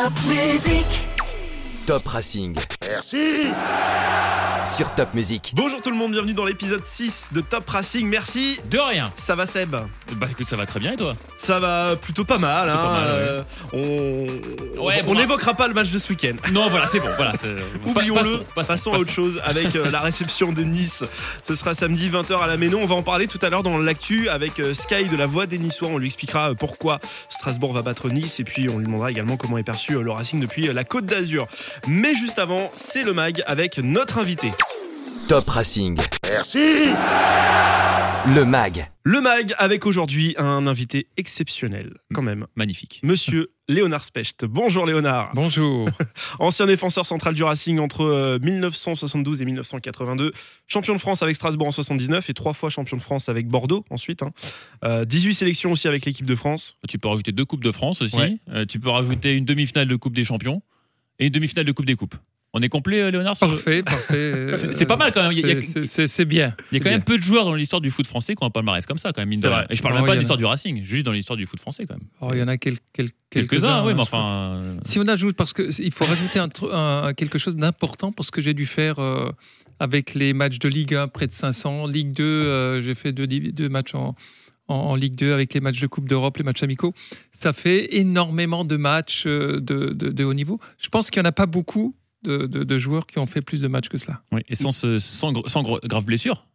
Top Music. Top Racing Merci sur Top Music. Bonjour tout le monde, bienvenue dans l'épisode 6 de Top Racing. Merci. De rien. Ça va Seb? Bah écoute, ça va très bien et toi? Ça va plutôt pas mal. Plutôt hein, pas mal, ouais. euh, on Ouais, on bon, n'évoquera pas le match de ce week-end. Non, voilà, c'est bon. Voilà, Oublions-le, Passons, passons, passons, à autre chose avec euh, la réception de Nice. Ce sera samedi 20h à la Ménon. On va en parler tout à l'heure dans l'actu avec euh, Sky de la Voix des Niçois. On lui expliquera euh, pourquoi Strasbourg va battre Nice et puis on lui demandera également comment est perçu euh, le Racing depuis euh, la Côte d'Azur. Mais juste avant, c'est le mag avec notre invité. Top Racing, Merci le mag. Le mag avec aujourd'hui un invité exceptionnel quand même. Magnifique. Monsieur Léonard Specht. Bonjour Léonard. Bonjour. Ancien défenseur central du Racing entre euh, 1972 et 1982. Champion de France avec Strasbourg en 79 et trois fois champion de France avec Bordeaux ensuite. hein. Euh, 18 sélections aussi avec l'équipe de France. Tu peux rajouter deux Coupes de France aussi. Ouais. Euh, tu peux rajouter une demi-finale de Coupe des Champions et une demi-finale de Coupe des Coupes. On est complet, euh, Léonard Parfait, parfait. C'est- pas mal quand même. C'est- bien. Il y a quand même peu de joueurs dans l'histoire du foot français qui ont un palmarès comme ça, quand même, mine de rien. Et je parle Oh, même pas de en l'histoire du Racing, juste dans l'histoire du foot français, quand même. Oh, il y en a quel- quel- Quelques-uns, quelques-uns. oui, hein, mais enfin. Si on ajoute, parce qu'il faut rajouter quelque chose d'important, parce que j'ai dû faire euh, avec les matchs de Ligue 1 près de 500, Ligue 2, euh, j'ai fait deux, matchs en, Ligue 2 avec les matchs de Coupe d'Europe, les matchs amicaux. Ça fait énormément de matchs euh, de, de- de haut niveau. Je pense qu'il n'y en a pas beaucoup de, de- de joueurs qui ont fait plus de matchs que cela. oui, Et sans, ce- sans, gr- sans gr- grave blessure.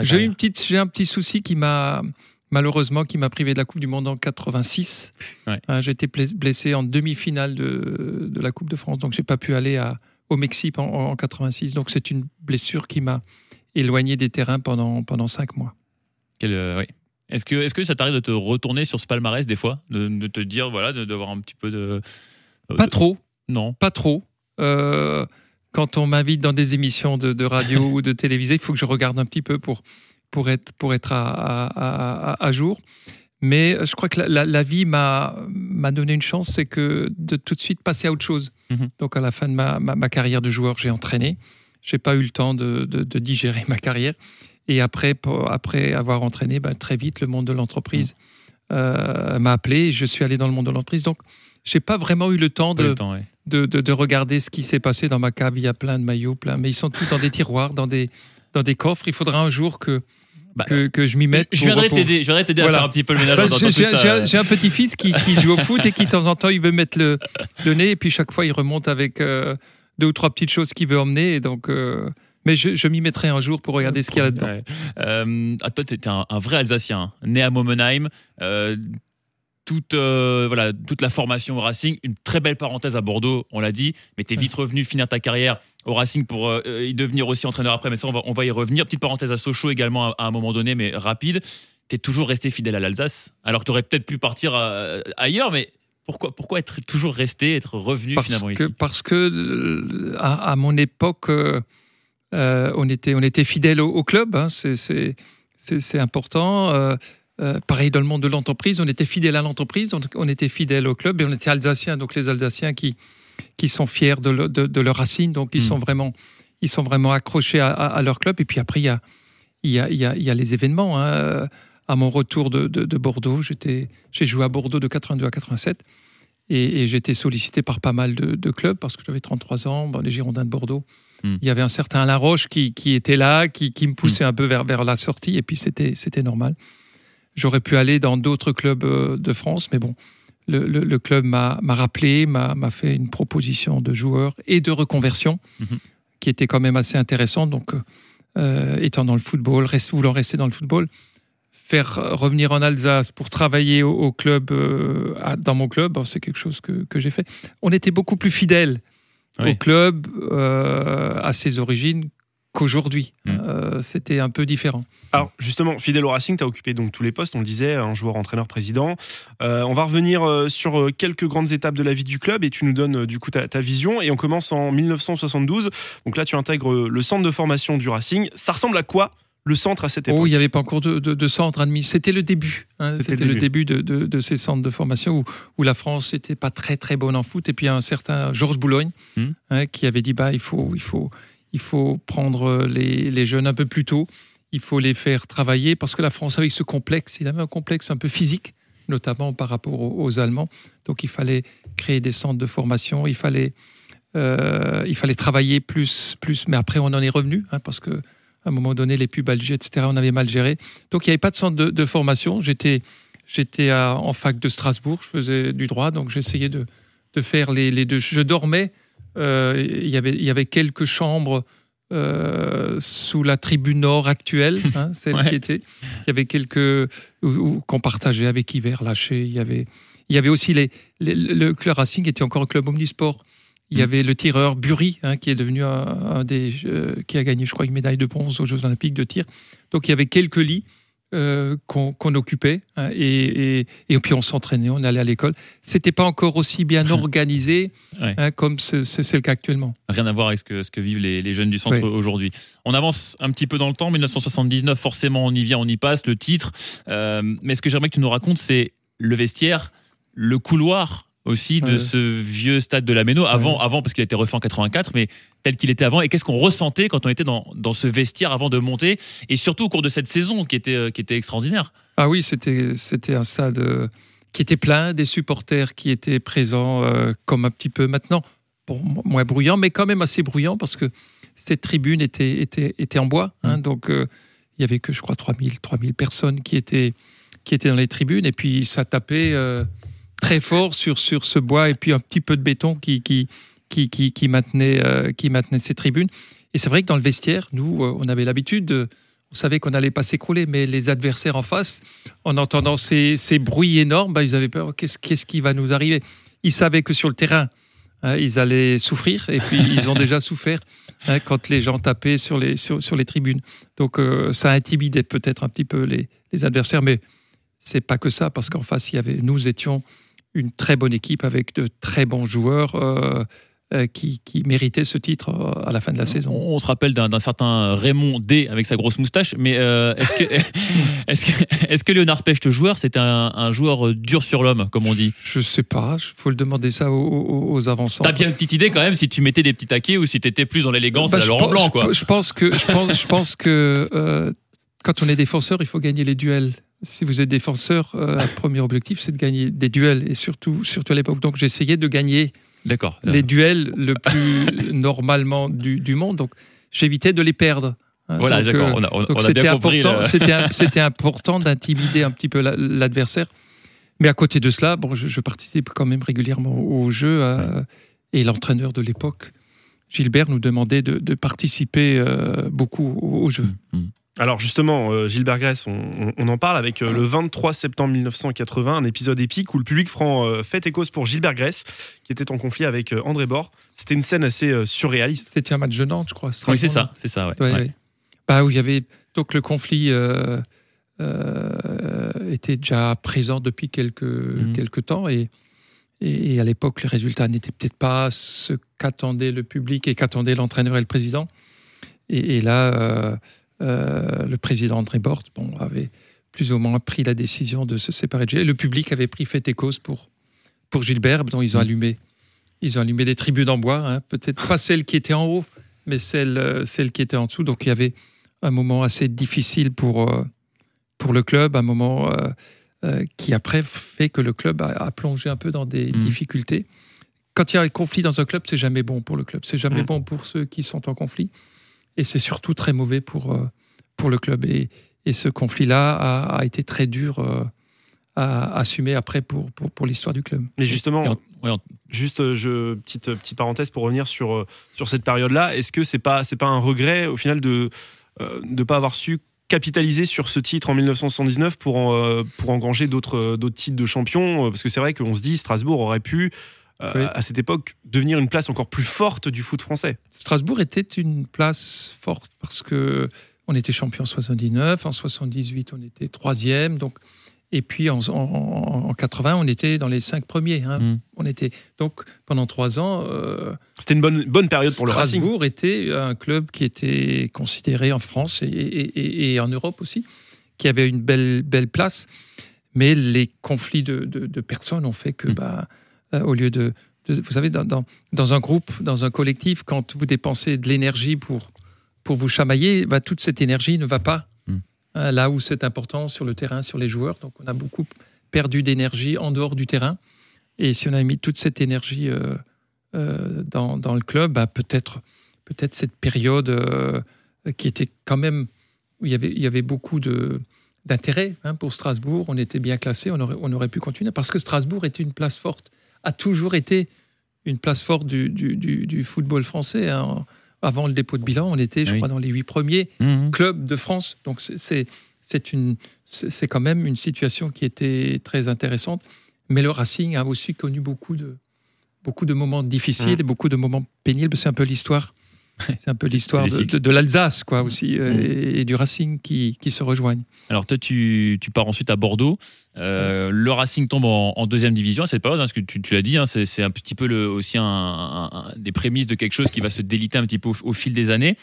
J'ai une petite, j'ai un petit souci qui m'a malheureusement qui m'a privé de la Coupe du Monde en 86. Ouais. Euh, j'ai été bless- blessé en demi-finale de, de la Coupe de France, donc j'ai pas pu aller à, au Mexique en, en 86. Donc c'est une blessure qui m'a éloigné des terrains pendant pendant cinq mois. Euh, oui. Est-ce que, est que ça t'arrive de te retourner sur ce palmarès des fois? De, de te dire, voilà, de- d'avoir un petit peu de. euh, Pas trop, Non. pas trop. Euh, quand on m'invite dans des émissions de, de radio ou de télévision, il faut que je regarde un petit peu pour, pour être, pour être à, à- à- à jour. Mais je crois que la, la- la vie m'a donné une chance, c'est que de tout de suite passer à autre chose. Mhm. Donc à la fin de ma, ma- ma carrière de joueur, j'ai entraîné. J'ai pas eu le temps de, de- de digérer ma carrière. Et après, pour- après avoir entraîné, ben, très vite, le monde de l'entreprise euh, m'a appelé. et Je suis allé dans le monde de l'entreprise. Donc, j'ai pas vraiment eu le temps de, le temps, ouais. de, de- de regarder ce qui s'est passé dans ma cave. Il y a plein de maillots, plein, mais ils sont tous dans des tiroirs, dans des, dans des coffres. Il faudra un jour que, Bah, que, que je m'y mette. Je viendrai t'aider, je viendrai t'aider Voilà. à faire un petit peu le ménage Bah, j'ai- un petit-fils qui, qui joue au foot et qui, de temps en temps, il veut mettre le, le nez et puis chaque fois, il remonte avec euh, deux ou trois petites choses qu'il veut emmener. Et donc, euh, mais je, je m'y mettrai un jour pour regarder ce qu'il y a là-dedans. Ouais. Euh, ah, toi, tu es un, un vrai Alsacien, hein. né à Momenheim. Euh, toute, euh, voilà, toute la formation au Racing, une très belle parenthèse à Bordeaux, on l'a dit, mais tu es vite revenu finir ta carrière au Racing pour euh, y devenir aussi entraîneur après, mais ça, on va, on va y revenir. Petite parenthèse à Sochaux également à, à un moment donné, mais rapide. Tu es toujours resté fidèle à l'Alsace, alors que tu aurais peut-être pu partir euh, ailleurs, mais pourquoi, pourquoi être toujours resté, être revenu Parce finalement que, ici? parce que euh, à, à mon époque, euh, euh, on, était, on était fidèle au, au club. hein, c'est important. Euh, euh, pareil dans le monde de l'entreprise, on était fidèle à l'entreprise, on, on était fidèle au club et on était alsaciens. Donc les Alsaciens qui, qui sont fiers de, le- de, de leurs racines, donc ils, Mm. sont vraiment, ils sont vraiment accrochés à, à- à leur club. Et puis après, il y a, il y a, il y a, il y a les événements. hein. À mon retour de, de, de Bordeaux, j'étais- j'ai joué à Bordeaux de 82 à 87. Et, et j'étais sollicité par pas mal de, de clubs parce que j'avais 33 ans, bon, les Girondins de Bordeaux. Hmm. Il y avait un certain Alain Roche qui, qui était là, qui, qui me poussait un peu vers, vers la sortie, et puis c'était c'était normal. J'aurais pu aller dans d'autres clubs euh, de France, mais bon, le, le- le club m'a rappelé, m'a fait une proposition de joueur et de reconversion Mhm. qui était quand même assez intéressante. Donc, euh, étant dans le football, reste, voulant rester dans le football, faire euh, revenir en Alsace pour travailler au, au club, euh, à- dans mon club, c'est quelque chose que, que j'ai fait. On était beaucoup plus fidèles Oui. au club, euh, à ses origines, qu'aujourd'hui. Mm. Euh, C'était un peu différent. Alors justement, fidèle au Racing, tu as occupé donc tous les postes, on le disait, un joueur, entraîneur, président. Euh, on va revenir euh, sur euh, quelques grandes étapes de la vie du club et tu nous donnes du coup ta, ta vision. Et on commence en 1972. Donc là, tu intègres le centre de formation du Racing. Ça ressemble à quoi le centre à cette époque Oh, il n'y avait pas encore de, de, de centre admis. C'était le début. hein. C'était le début de, ces centres de formation où, où la France n'était pas très très bonne en foot. Et puis un certain Georges Boulogne Hmm. hein, qui avait dit bah il faut il faut il faut prendre les, jeunes un peu plus tôt. Il faut les faire travailler parce que la France avait ce complexe. Il avait un complexe un peu physique. notamment par rapport aux, Allemands. Donc il fallait créer des centres de formation, il fallait, euh, il fallait travailler plus, plus. Mais après, on en est revenu, hein, parce que à un moment donné, les pubs Alger, etc., on avait mal géré. Donc il n'y avait pas de centre de, formation. J'étais, j'étais en fac de Strasbourg, je faisais du droit, donc j'essayais de, de faire les, les deux. Je dormais. Euh, il, y avait, il y avait quelques chambres euh, sous la tribune nord actuelle, hein, celle Ouais. qui était. Il y avait quelques qu'on partageait avec Hiver Lâché. Il y avait, il y avait aussi les, les- le club Racing était encore un club omnisport. Il y Mm. avait le tireur Bury, hein, qui est devenu un, un des, euh, qui a gagné, je crois, une médaille de bronze aux Jeux Olympiques de tir. Donc il y avait quelques lits euh, qu'on occupait hein, et, et, et puis on s'entraînait, on allait à l'école. C'était pas encore aussi bien organisé Ouais. hein, comme c'est le cas actuellement. Rien à voir avec ce que, ce que vivent les, les jeunes du centre aujourd'hui. On avance un petit peu dans le temps, 1979, forcément on y vient, on y passe, le titre. Euh, mais ce que j'aimerais que tu nous racontes, c'est le vestiaire, le couloir aussi de Ouais. ce vieux stade de la Méno, avant, avant parce qu'il a été refait en 84, mais tel qu'il était avant. Et qu'est-ce qu'on ressentait quand on était dans, dans ce vestiaire avant de monter Et surtout au cours de cette saison qui était, euh, qui était extraordinaire. Ah oui, c'était c'était un stade euh, qui était plein, des supporters qui étaient présents euh, comme un petit peu maintenant. Bon, moins bruyant, mais quand même assez bruyant parce que cette tribune était, était, était en bois. hein, donc, euh, il y avait que, je crois, 3000, 3000 personnes qui étaient, qui étaient dans les tribunes. Et puis, ça tapait euh, très fort sur, sur ce bois et puis un petit peu de béton qui, qui, qui, qui, qui maintenait, euh, qui maintenait ces tribunes. Et c'est vrai que dans le vestiaire, nous, euh, on avait l'habitude de. On savait qu'on n'allait pas s'écrouler, mais les adversaires en face, en entendant ces, ces bruits énormes, bah, ils avaient peur. Qu'est-ce qu'est-ce qui va nous arriver? Ils savaient que sur le terrain, hein, ils allaient souffrir, et puis ils ont déjà souffert hein, quand les gens tapaient sur les, sur, sur les tribunes. Donc euh, ça intimidait peut-être un petit peu les, les adversaires, mais c'est pas que ça, parce qu'en face, il y avait, nous étions une très bonne équipe avec de très bons joueurs euh, euh, qui, qui méritaient ce titre euh, à la fin de la saison. On, se rappelle d'un certain Raymond D avec sa grosse moustache, mais euh, est-ce que, est-ce que, est-ce que Léonard Specht, joueur, c'était un, un joueur dur sur l'homme, comme on dit? Je sais pas, il faut le demander ça aux, aux, avançants. T'as bien une petite idée quand même si tu mettais des petits taquets ou si t'étais plus dans l'élégance Bah, à la je Laurent pense- Blanc, je- quoi. Je, pense que, je pense, je pense que euh, quand on est défenseur, il faut gagner les duels. Si vous êtes défenseur, euh, le premier objectif, c'est de gagner des duels, et surtout, surtout à l'époque. Donc, j'essayais de gagner D'accord. les duels le plus normalement du, du monde. Donc, j'évitais de les perdre. Hein, Voilà, donc, d'accord. On a, on- donc on a c'était bien important, le- c'était un- c'était important d'intimider un petit peu la- l'adversaire. Mais à côté de cela, bon, je, je participe quand même régulièrement au jeu euh, et l'entraîneur de l'époque, Gilbert, nous demandait de, de participer euh, beaucoup au, au jeu. Mm. Alors justement, euh, Gilbert Grèce, on, on- on en parle avec euh, le 23 septembre 1980, un épisode épique où le public prend euh, fête et cause pour Gilbert Grèce, qui était en conflit avec euh, André Bord. C'était une scène assez euh, surréaliste. C'était un match de Nantes, je crois. Oui, c'est ça, c'est ça. ouais. Ouais, Ouais. ouais. Bah, où il y avait donc le conflit euh, euh, était déjà présent depuis quelques, Mhm. quelques temps et, et, et à l'époque les résultats n'étaient peut-être pas ce qu'attendait le public et qu'attendait l'entraîneur et le président. Et, et là, le président André Bort bon, avait plus ou moins pris la décision de se séparer de Gilles. Et le public avait pris fait et cause pour, pour Gilbert, dont ils ont Mhm. allumé. Ils ont allumé des tribunes en bois, hein, peut-être pas celles qui étaient en haut, mais celles, euh, celles qui étaient en dessous. Donc il y avait un moment assez difficile pour, euh, pour le club, un moment euh, euh, qui après fait que le club a, a plongé un peu dans des Mhm. difficultés. Quand il y a un conflit dans un club, c'est jamais bon pour le club, c'est jamais Mhm. bon pour ceux qui sont en conflit, et c'est surtout très mauvais pour, euh, pour le club. Et, et ce conflit-là a, a été très dur euh, à assumer après pour, pour, pour l'histoire du club. Mais justement, Et en- ouais, en- juste euh, je, petite, petite parenthèse pour revenir sur, sur cette période-là, est-ce que c'est pas, c'est pas un regret au final de ne pas avoir su capitaliser sur ce titre en 1979 pour, en, pour engranger d'autres d'autres titres de champion? Parce que c'est vrai qu'on se dit Strasbourg aurait pu, euh, Oui. à cette époque, devenir une place encore plus forte du foot français. Strasbourg était une place forte parce que on était champion en 79, en 78 on était troisième, donc et puis en, en, en 80 on était dans les cinq premiers. hein. Mm. On était donc pendant trois ans. euh, C'était une bonne, bonne période pour le Racing. Strasbourg était un club qui était considéré en France et, et- et- et en Europe aussi, qui avait une belle, belle place. Mais les conflits de, de- de personnes ont fait que, Mm. bah, au lieu de, de- Vous savez, dans, dans- dans un groupe, dans un collectif, quand vous dépensez de l'énergie pour, pour vous chamailler, bah, toute cette énergie ne va pas Mm. hein, là où c'est important sur le terrain, sur les joueurs. Donc on a beaucoup perdu d'énergie en dehors du terrain. Et si on avait mis toute cette énergie euh, euh, dans, dans le club, bah, peut-être peut-être cette période euh, qui était quand même où il y avait, il y avait beaucoup de d'intérêt hein, pour Strasbourg. On était bien classé, on aurait, on aurait pu continuer parce que Strasbourg était une place forte, a toujours été une place forte du, du, du- du football français. hein. Avant le dépôt de bilan, on était, je Oui. crois, dans les huit premiers Mhm. clubs de France. Donc c'est- c'est c'est une c'est c'est quand même une situation qui était très intéressante. Mais le Racing a aussi connu beaucoup de beaucoup de moments difficiles Mm. et beaucoup de moments pénibles. C'est un peu l'histoire. C'est un peu l'histoire de, cycles. de- de l'Alsace, quoi, aussi, euh, Mm. et, et du Racing qui, qui se rejoignent. Alors toi, tu, tu pars ensuite à Bordeaux. Euh, Le Racing tombe en, en deuxième division à cette période, hein, parce que tu, tu l'as dit, hein, c'est c'est un petit peu le, aussi un, un- un- des prémices de quelque chose qui va se déliter un petit peu au, au fil des années.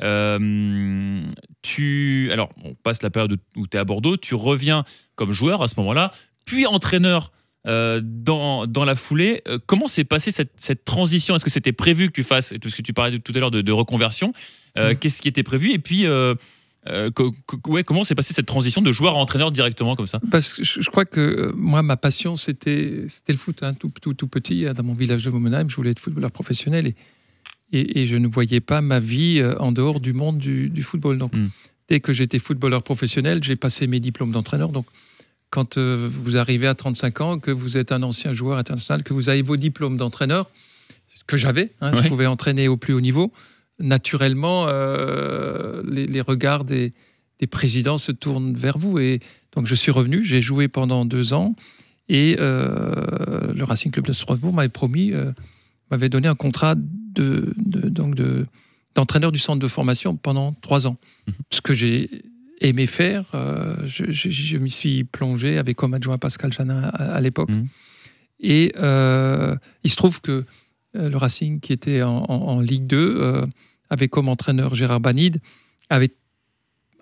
Euh, tu, alors, on passe la période où tu es à Bordeaux, tu reviens comme joueur à ce moment-là, puis entraîneur euh, dans, dans la foulée. Euh, comment s'est passée cette, cette transition? Est-ce que c'était prévu que tu fasses, parce que tu parlais tout à l'heure de, de reconversion, Euh, Mm. qu'est-ce qui était prévu? Et puis, co- co- ouais, comment s'est passée cette transition de joueur à entraîneur directement comme ça? Parce que je, crois que moi, ma passion, c'était le foot. hein, tout, tout, tout petit, hein, dans mon village de Momenheim, je voulais être footballeur professionnel et, et, et je ne voyais pas ma vie en dehors du monde du, du football. Donc, Mm. dès que j'étais footballeur professionnel, j'ai passé mes diplômes d'entraîneur. Donc, quand euh, vous arrivez à 35 ans, que vous êtes un ancien joueur international, que vous avez vos diplômes d'entraîneur, ce que j'avais, hein, Ouais. je pouvais entraîner au plus haut niveau, naturellement, euh, les, les regards des, des présidents se tournent vers vous. Et donc, je suis revenu, j'ai joué pendant deux ans, et euh, le Racing Club de Strasbourg m'avait promis, euh, m'avait donné un contrat de, de- donc de, d'entraîneur du centre de formation pendant trois ans. Mhm. Ce que j'ai aimé faire, euh, je, je- je m'y suis plongé avec comme adjoint Pascal Janin à, à l'époque. Mhm. Et euh, il se trouve que euh, le Racing, qui était en, en- en Ligue 2, euh, avait comme entraîneur Gérard Banide, avait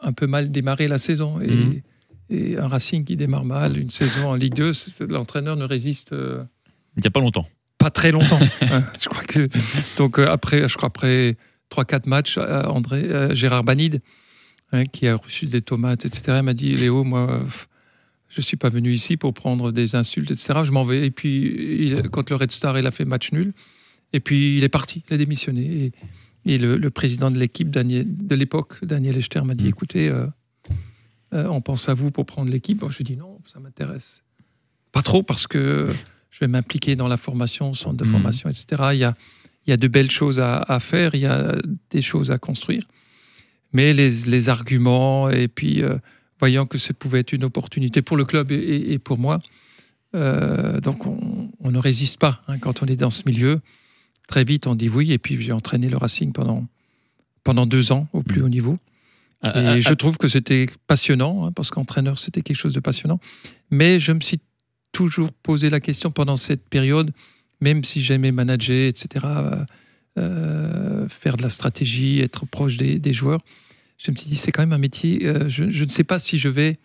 un peu mal démarré la saison. Et, et un Racing qui démarre mal une saison en Ligue 2, c'est- l'entraîneur ne résiste Il n'y a pas longtemps. pas très longtemps. hein. je crois que donc après, je crois après 3-4 matchs, André Gérard Banide, hein, qui a reçu des tomates, etc., m'a dit Léo, moi, je suis pas venu ici pour prendre des insultes, etc. Je m'en vais. Et puis il- quand le Red Star il a fait match nul, et puis il est parti, il a démissionné. Et, et le, le président de l'équipe Daniel, de l'époque, Daniel Echter, m'a dit Mm. écoutez, euh, euh, on pense à vous pour prendre l'équipe. Bon, je dis non, ça m'intéresse pas trop parce que je vais m'impliquer dans la formation, centre de Mhm. formation, etc. Il y a, il y a de belles choses à, à faire, il y a des choses à construire. Mais les, les arguments, et puis euh, voyant que ça pouvait être une opportunité pour le club et, pour moi, euh, donc on, on ne résiste pas hein, quand on est dans ce milieu. Très vite, on dit oui. Et puis j'ai entraîné le Racing pendant, pendant deux ans au plus Mhm. haut niveau. Ah, Et ah, je trouve que c'était passionnant, hein, parce qu'entraîneur, c'était quelque chose de passionnant. Mais je me suis toujours posé la question pendant cette période, même si j'aimais manager, etc., euh, euh, faire de la stratégie, être proche des, des joueurs, je me suis dit, c'est quand même un métier, euh, je, je ne sais pas si je vais,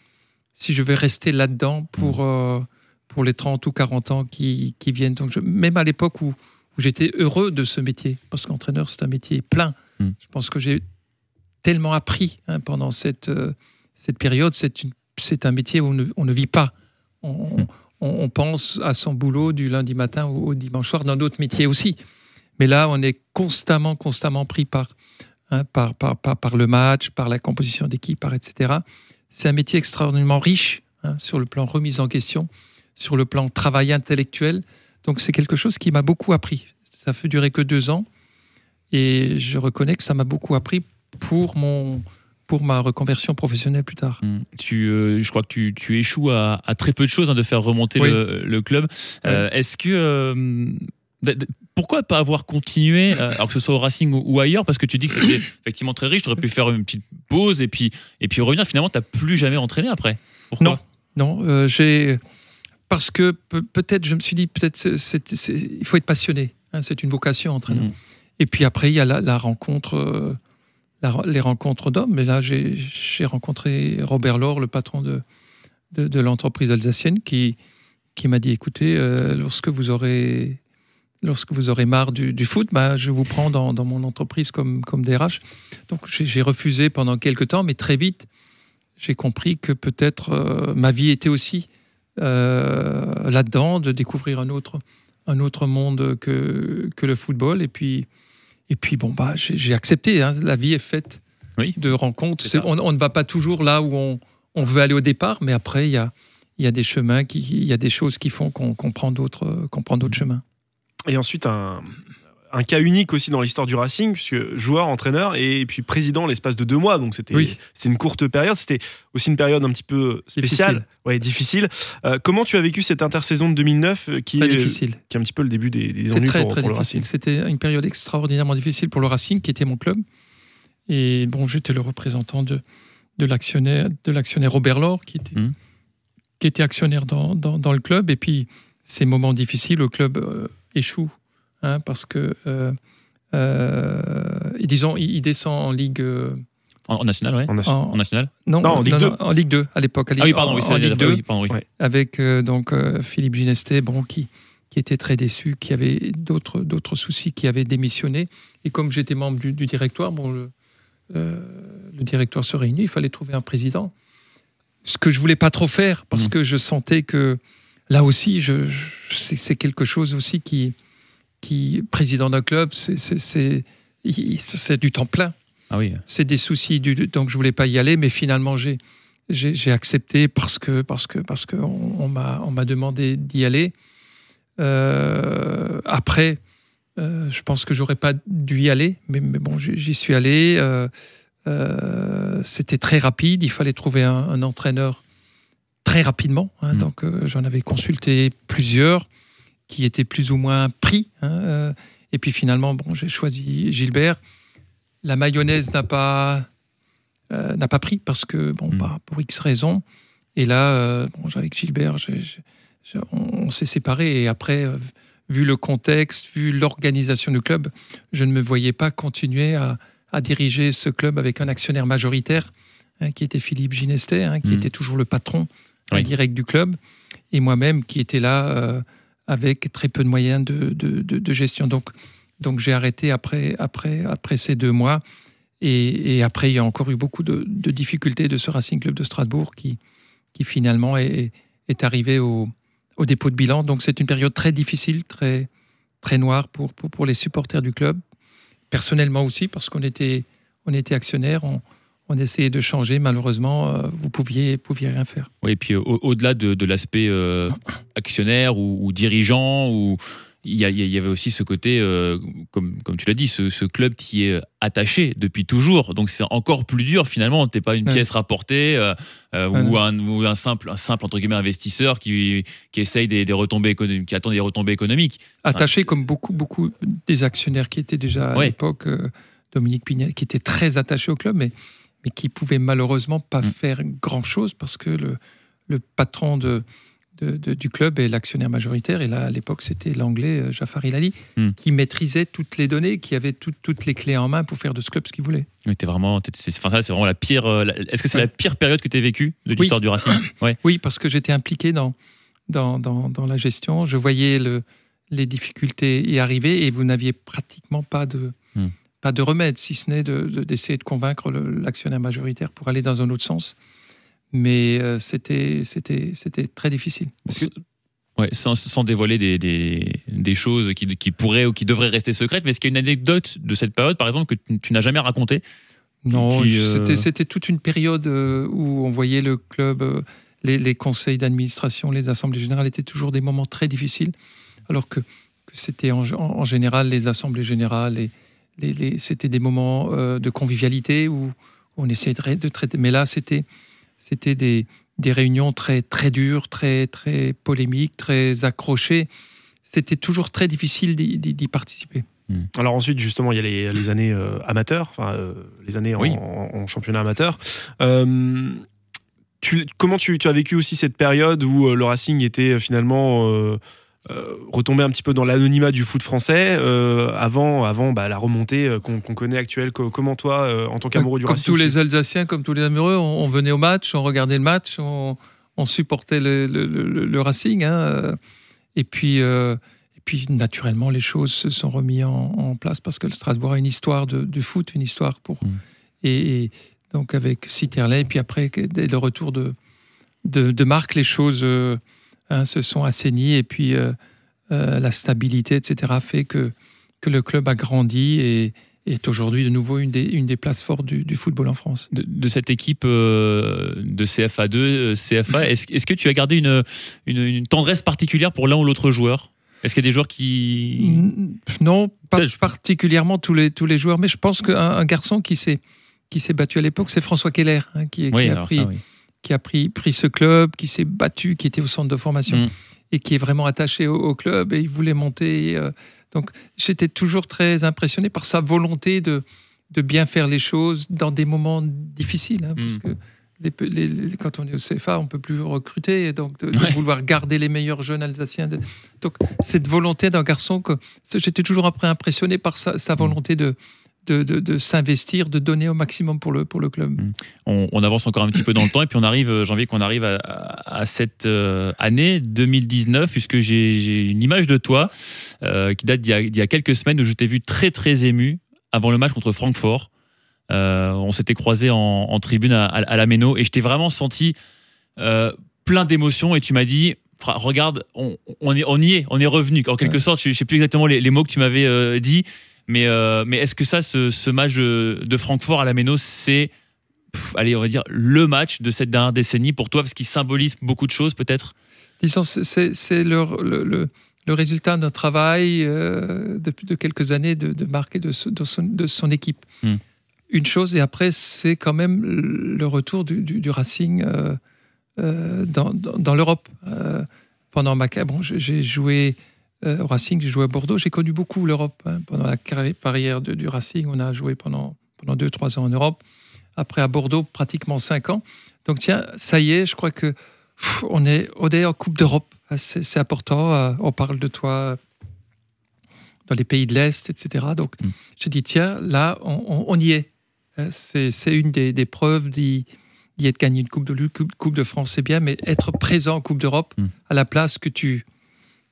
si je vais rester là-dedans pour, euh, pour les 30 ou 40 ans qui, qui viennent. Donc je- même à l'époque où, où j'étais heureux de ce métier, parce qu'entraîneur, c'est un métier plein. Mm. Je pense que j'ai tellement appris hein, pendant cette, cette période. C'est un métier où on ne, on ne vit pas. On, Mm. on- on pense à son boulot du lundi matin au, au dimanche soir, dans d'autres métiers aussi. Mais là, on est constamment, constamment pris par, hein, par, par, par, par le match, par la composition d'équipe, par etc. C'est un métier extraordinairement riche hein, sur le plan remise en question, sur le plan travail intellectuel. Donc c'est quelque chose qui m'a beaucoup appris. Ça fait durer que deux ans. Et je reconnais que ça m'a beaucoup appris pour, mon, pour ma reconversion professionnelle plus tard. Hmm. Tu, euh, je crois que tu, tu échoues à, à très peu de choses hein, de faire remonter Oui. le, le club. Euh, Est-ce que euh, pourquoi pas avoir continué, euh, alors que ce soit au Racing ou, ou ailleurs, parce que tu dis que c'était effectivement très riche, tu aurais pu faire une petite pause et puis, et puis revenir. Finalement, tu n'as plus jamais entraîné après. Pourquoi Non. Non, euh, j'ai parce que pe- peut-être je me suis dit peut-être il faut être passionné. hein, c'est une vocation entraîneur. Mhm. Et puis après il y a la, la rencontre, euh, la- les rencontres d'hommes. Mais là j'ai j'ai rencontré Robert Laure, le patron de de, de l'entreprise alsacienne, qui qui m'a dit écoutez, euh, lorsque vous aurez lorsque vous aurez marre du, du foot, bah, je vous prends dans, dans mon entreprise comme, comme DRH. Donc j'ai refusé pendant quelques temps, mais très vite, j'ai compris que peut-être euh, ma vie était aussi euh, là-dedans, de découvrir un autre, un autre monde que, que le football. Et puis, et puis bon, bah, j'ai accepté. hein. La vie est faite Oui. de rencontres. On, on ne va pas toujours là où on, on veut aller au départ, mais après, il y a, il y a des chemins, il y a des choses qui font qu'on qu'on prend d'autres qu'on prend d'autres chemins. Et ensuite, un, un cas unique aussi dans l'histoire du Racing, puisque joueur, entraîneur et puis président l'espace de deux mois. Donc c'était Oui. une courte période. C'était aussi une période un petit peu spéciale. Difficile. Ouais, difficile. Euh, comment tu as vécu cette intersaison de 2009 euh, qui, est, difficile. qui est un petit peu le début des, des ennuis très, pour, très pour le. Racing C'était une période extraordinairement difficile pour le Racing, qui était mon club. Et bon, j'étais le représentant de, de l'actionnaire, de l'actionnaire Robert Laure, qui était, Mhm. qui était actionnaire dans, dans, dans le club. Et puis, ces moments difficiles, le club euh, échoue, hein, parce que, euh, euh, et disons, il, il descend en Ligue. euh, En, en national, ouais. En nation. en, En national non, Non, en Ligue 2. en Ligue 2 à l'époque. Ah oui, pardon, en- oui, en Ligue oui, 2 pardon, oui. Avec euh, donc euh, Philippe Ginestet, bon, qui, qui était très déçu, qui avait d'autres d'autres soucis, qui avait démissionné. Et comme j'étais membre du, du directoire, bon, le, euh, le directoire se réunit, il fallait trouver un président. Ce que je voulais pas trop faire, parce Mhm. que je sentais que là aussi, je, je- c'est quelque chose aussi qui, qui président d'un club, c'est- du temps plein. Ah oui. c'est des soucis du, donc je voulais pas y aller mais finalement j'ai accepté parce que parce que parce que on, m'a on m'a demandé d'y aller. Euh, après euh, je pense que j'aurais pas dû y aller mais, mais bon j'y suis allé. Euh, euh, c'était très rapide. Il fallait trouver un, un entraîneur très rapidement hein, Mm. donc euh, j'en avais consulté plusieurs qui étaient plus ou moins pris hein, euh, et puis finalement bon j'ai choisi Gilbert la mayonnaise n'a pas euh, n'a pas pris parce que bon Mm. bah, pour X raisons et là bon avec Gilbert on, on s'est séparés et après vu le contexte vu l'organisation du club je ne me voyais pas continuer à, à diriger ce club avec un actionnaire majoritaire hein, qui était Philippe Ginestet hein, qui Mm. était toujours le patron Direct du club et moi-même qui était là euh, avec très peu de moyens de, de- gestion donc donc j'ai arrêté après, après, après ces deux mois. Et, après, il y a encore eu beaucoup de, de difficultés de ce Racing Club de Strasbourg qui, qui finalement est, est arrivé au, au dépôt de bilan. Donc c'est une période très difficile, très, très noire pour, pour, pour les supporters du club. Personnellement aussi, parce qu'on était, on était actionnaires, on, on essayait de changer. Malheureusement, euh, vous pouviez, pouviez rien faire. Oui, et puis au- au-delà de, de l'aspect euh, actionnaire ou, ou dirigeant, ou il y, avait aussi ce côté, euh, comme, comme tu l'as dit, ce, ce club qui est attaché depuis toujours. Donc c'est encore plus dur finalement. T'es pas une Ouais. pièce rapportée euh, ou, un, ou un simple, un simple entre guillemets investisseur qui, qui essaye des, des retombées économiques, qui attend des retombées économiques. attaché comme beaucoup, beaucoup des actionnaires qui étaient déjà à Ouais. l'époque, Dominique Pignat, qui était très attaché au club, mais, mais qui pouvait malheureusement pas Mm. faire grand-chose parce que le, le patron de, de- de- du club est l'actionnaire majoritaire. Et là, à l'époque, c'était l'anglais euh, Jafar Ilali, Mm. qui maîtrisait toutes les données, qui avait tout- toutes les clés en main pour faire de ce club ce qu'il voulait. T'es vraiment, c'est, enfin ça, c'est vraiment la pire. euh, Est-ce que c'est Ouais. la pire période que tu as vécue de Oui. l'histoire du Racing Ouais. Oui, parce que j'étais impliqué dans, dans, dans, dans la gestion. Je voyais le, les difficultés y arriver et vous n'aviez pratiquement pas de, Hmm. Pas de remède, si ce n'est de- de- d'essayer de, convaincre l'actionnaire majoritaire pour aller dans un autre sens. Mais euh, c'était très difficile. Que- Ouais, sans, sans dévoiler des, des, des choses qui, qui pourraient ou qui devraient rester secrètes, mais est-ce qu'il y a une anecdote de cette période, par exemple, que tu, tu n'as jamais racontée? Non, euh, c'était toute une période euh, où on voyait le club, les, les conseils d'administration, les assemblées générales étaient toujours des moments très difficiles, alors que, que c'était en, en- en général les assemblées générales, et les, les- c'était des moments euh, de convivialité où on essayait de, traiter. Mais là, c'était c'était des, des réunions très très dures, très très polémiques, très accrochées. C'était toujours très difficile d'y- participer. Alors ensuite, justement, il y a les, les années euh, amateurs, enfin euh, les années en, Oui. en- en championnat amateur. Tu, comment tu, tu as vécu aussi cette période où le Racing était finalement euh, retombé un petit peu dans l'anonymat du foot français euh, avant, avant bah, la remontée euh, qu'on connaît actuelle Co- Comment toi, euh, en tant qu'amoureux du comme Racing tous tu- les Alsaciens, comme tous les amoureux, on, on venait au match, on regardait le match, on, on supportait le, le- le- le Racing. hein, et, puis, euh, et puis, naturellement, les choses se sont remises en, en place parce que le Strasbourg a une histoire de, du foot, une histoire pour. Mm. Et, et donc, avec Citerley, et puis après, dès le retour de, de, de Marc, les choses, euh, hein, se sont assainis et puis euh, euh, la stabilité, etc., fait que, que le club a grandi et est aujourd'hui de nouveau une des, une des places fortes du, du football en France. De, de cette équipe euh, de CFA2, euh, CFA, est-ce est-ce que tu as gardé une, une, une tendresse particulière pour l'un ou l'autre joueur? Est-ce qu'il y a des joueurs qui. Mm, Non, pas particulièrement tous les, tous les joueurs, mais je pense qu'un un garçon qui s'est battu à l'époque, c'est François Keller, hein, qui, a pris ça, oui. Qui a pris, pris ce club, qui s'est battu, qui était au centre de formation Mm. et qui est vraiment attaché au, au club et il voulait monter. euh, donc j'étais toujours très impressionné par sa volonté de, de bien faire les choses dans des moments difficiles. hein, parce Mm. que les pe- les- les- quand on est au CFA, on peut plus recruter, et donc de, de Ouais. vouloir garder les meilleurs jeunes alsaciens. de- donc cette volonté d'un garçon que j'étais toujours après impressionné par sa, Mm. sa volonté de, de, de- de s'investir, de donner au maximum pour le, pour le club. on, on avance encore un petit peu dans le temps et puis on arrive, euh, j'ai envie qu'on arrive à, cette euh, année 2019 puisque j'ai une image de toi euh, qui date d'il y, a- d'il y a quelques semaines où je t'ai vu très très ému avant le match contre Francfort. Euh, on s'était croisés en, en tribune à, à, à la Méno et je t'ai vraiment senti euh, plein d'émotions et tu m'as dit regarde on, on, est, on y est on est revenu en quelque Ouais. sorte je, je sais plus exactement les, les mots que tu m'avais euh, dit mais, euh, mais est-ce que ça ce, ce match de, de Francfort à la Méno c'est allez, on va dire le match de cette dernière décennie pour toi, parce qu'il symbolise beaucoup de choses, peut-être? Disons, c'est- le, le, le- le résultat d'un travail euh, depuis de quelques années de, de Marc et de, son, de son équipe. Hmm. Une chose, et après, c'est quand même le retour du, du- du Racing euh, dans, dans- dans l'Europe. Pendant ma carrière, bon, j'ai joué euh, au Racing, j'ai joué à Bordeaux, j'ai connu beaucoup l'Europe. hein. Pendant la carrière de- du Racing, on a joué pendant, pendant deux, trois ans en Europe. Après, à Bordeaux, pratiquement cinq ans. Donc, tiens, ça y est, je crois que pff, on est, on est en Coupe d'Europe. Ah, C'est important. euh, On parle de toi euh, dans les pays de l'Est, etc. Donc, Mm. j'ai dit, tiens, là, on, on- on y est. Euh, C'est une des, des preuves d'y être gagné une Coupe de, Lu- coupe, coupe de France, c'est bien, mais être présent en Coupe d'Europe Mm. à la place que tu,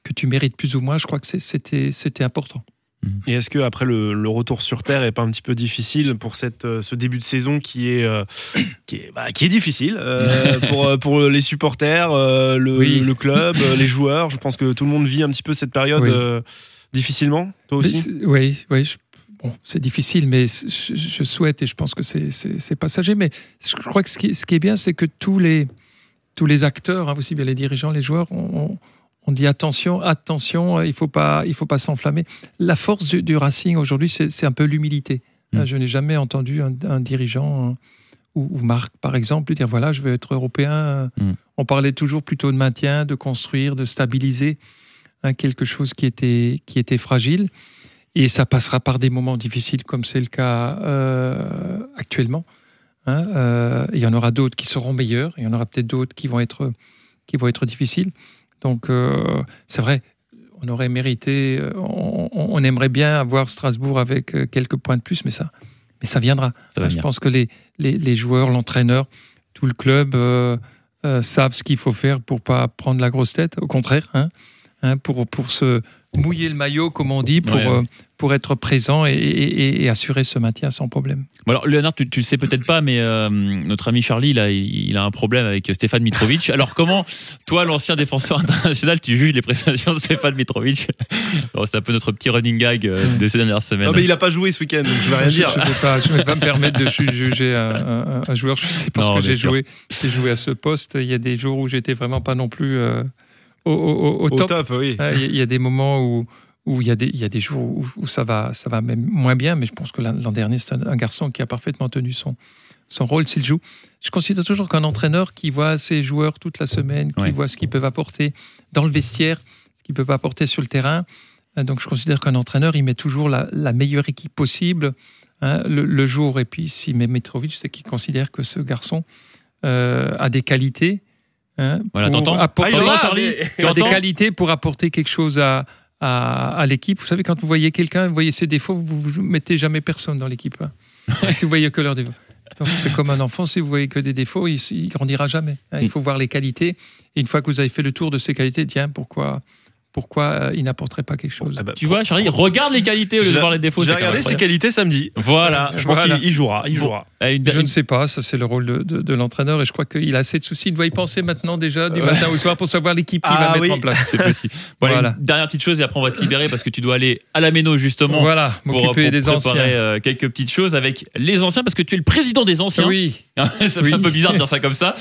que tu mérites plus ou moins, je crois que c'était important. Et est-ce que après le, le retour sur terre est pas un petit peu difficile pour cette, euh, ce début de saison qui est euh, qui est, bah, qui est difficile euh, pour pour les supporters, euh, le, Oui. le club, les joueurs? Je pense que tout le monde vit un petit peu cette période Oui. difficilement. Toi aussi? Oui, oui. je- bon, c'est difficile, mais je, je souhaite et je pense que c'est- passager. Mais je crois que ce qui, ce qui est bien, c'est que tous les, tous les acteurs, hein, aussi bien les dirigeants, les joueurs, on, on dit attention, attention, il ne faut pas, il faut pas s'enflammer. La force du, du Racing aujourd'hui, c'est un peu l'humilité. Mm. Hein, Je n'ai jamais entendu un, un dirigeant hein, ou, ou Marc, par exemple, dire voilà, je veux être européen. Mm. On parlait toujours plutôt de maintien, de construire, de stabiliser hein, quelque chose qui était, qui était fragile. Et ça passera par des moments difficiles, comme c'est le cas euh, actuellement. hein. Euh, il y en aura d'autres qui seront meilleurs. Il y en aura peut-être d'autres qui vont être qui vont être difficiles. Donc euh, c'est vrai, on aurait mérité, euh, on, aimerait bien avoir Strasbourg avec euh, quelques points de plus, mais ça, mais ça viendra. Ça va Je pense que les, les, les joueurs, l'entraîneur, tout le club euh, euh, savent ce qu'il faut faire pour pas prendre la grosse tête. Au contraire, hein, hein, pour, pour se mouiller le maillot, comme on dit, pour, Ouais. euh, pour être présent et, et- et assurer ce maintien sans problème. Bon alors, Léonard, tu, tu le sais peut-être pas, mais euh, notre ami Charlie, il a, il a un problème avec Stéphane Mitrovic. Alors, comment, toi, l'ancien défenseur international, tu juges les prestations de Stéphane Mitrovic? Bon, C'est un peu notre petit running gag euh, de ces dernières semaines. Ah, mais il a pas joué ce week-end, donc je vais rien je dire. ne vais, pas- je vais pas me permettre de ju- juger un, un- un joueur. Je sais parce Non, que j'ai joué, j'ai joué à ce poste. Il y a des jours où j'étais vraiment pas non plus euh, au, au- au- au Au top. oui. Hein, Il y, a- des moments où, où il, y a des, il y a des jours où, où ça, va, ça va même moins bien, mais je pense que l'an dernier, c'est un, un garçon qui a parfaitement tenu son, son rôle s'il joue. Je considère toujours qu'un entraîneur qui voit ses joueurs toute la semaine, qui Ouais. voit ce qu'ils peuvent apporter dans le vestiaire, ce qu'ils peuvent apporter sur le terrain, hein, donc je considère qu'un entraîneur, il met toujours la, la meilleure équipe possible hein, le, le jour. Et puis s'il met Mitrovic, c'est qu'il considère que ce garçon euh, a des qualités. Hein, Voilà, t'entends apporter- Ah, Charlie. Tu des qualités pour apporter quelque chose à, à, à l'équipe. Vous savez, quand vous voyez quelqu'un, vous voyez ses défauts, vous ne mettez jamais personne dans l'équipe. hein. vous voyez que leurs défauts. C'est comme un enfant, si vous voyez que des défauts, il, il grandira jamais. hein. Il faut voir les qualités. Et une fois que vous avez fait le tour de ces qualités, tiens, pourquoi, pourquoi euh, il n'apporterait pas quelque chose. Ah bah, Tu vois, Charlie, regarde les qualités au lieu de voir les défauts. Même regarder ses qualités samedi. Voilà. Je pense Voilà. qu'il il jouera. Il jouera. Euh, une- Je une- ne sais pas, ça c'est le rôle de, de- de l'entraîneur et je crois qu'il a assez de soucis. Il doit y penser maintenant déjà du Ouais. matin au soir pour savoir l'équipe qu'il Ah va mettre oui. en place. C'est possible. Bon, allez, Voilà. une dernière petite chose et après on va te libérer parce que tu dois aller à la Méno justement Voilà, pour, pour m'occuper des préparer anciens. euh, quelques petites choses avec les anciens parce que tu es le président des anciens. Oui, ça fait Oui. un peu bizarre de dire ça comme ça.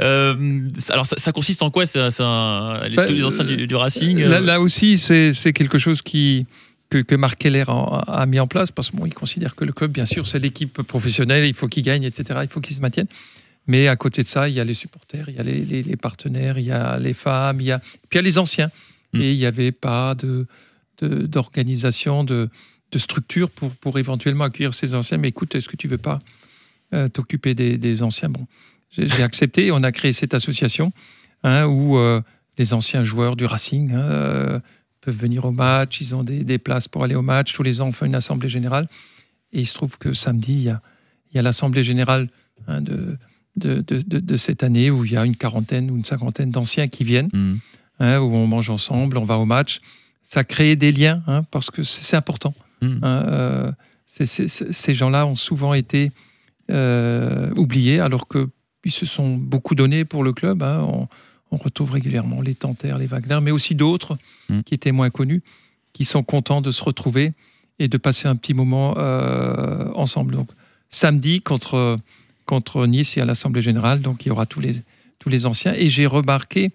Euh, alors ça, ça consiste en quoi? C'est c'est un- les, Bah, tous les anciens du, du Racing là, là aussi c'est quelque chose qui, que, que Marc Keller a, a mis en place parce qu'il considère que le club, bien sûr, c'est l'équipe professionnelle, il faut qu'il gagne, etc., il faut qu'il se maintienne. Mais à côté de ça, il y a les supporters, il y a les, les- les partenaires, il y a les femmes, il y a, puis il y a les anciens. Mm. Et il n'y avait pas de de- d'organisation, de, de, structure pour, pour éventuellement accueillir ces anciens. Mais écoute, est-ce que tu veux pas euh, t'occuper des, des anciens? Bon, j'ai j'ai accepté. On a créé cette association hein, où euh, les anciens joueurs du Racing hein, euh, peuvent venir au match. Ils ont des, des places pour aller au match. Tous les ans, on fait une assemblée générale. Et il se trouve que samedi, il y a, il y a l'assemblée générale hein, de, de, de, de- cette année où il y a une quarantaine ou une cinquantaine d'anciens qui viennent hmm. hein, où on mange ensemble, on va au match. Ça crée des liens, hein, parce que c'est important. Mm. hein, euh, ces gens-là ont souvent été euh, oubliés, alors qu'ils se sont beaucoup donnés pour le club. On, on retrouve régulièrement les Tanter, les Wagner, mais aussi d'autres Mm. qui étaient moins connus, qui sont contents de se retrouver et de passer un petit moment euh, ensemble. Donc, samedi contre, contre Nice et à l'Assemblée Générale, donc il y aura tous les, tous les anciens. Et j'ai remarqué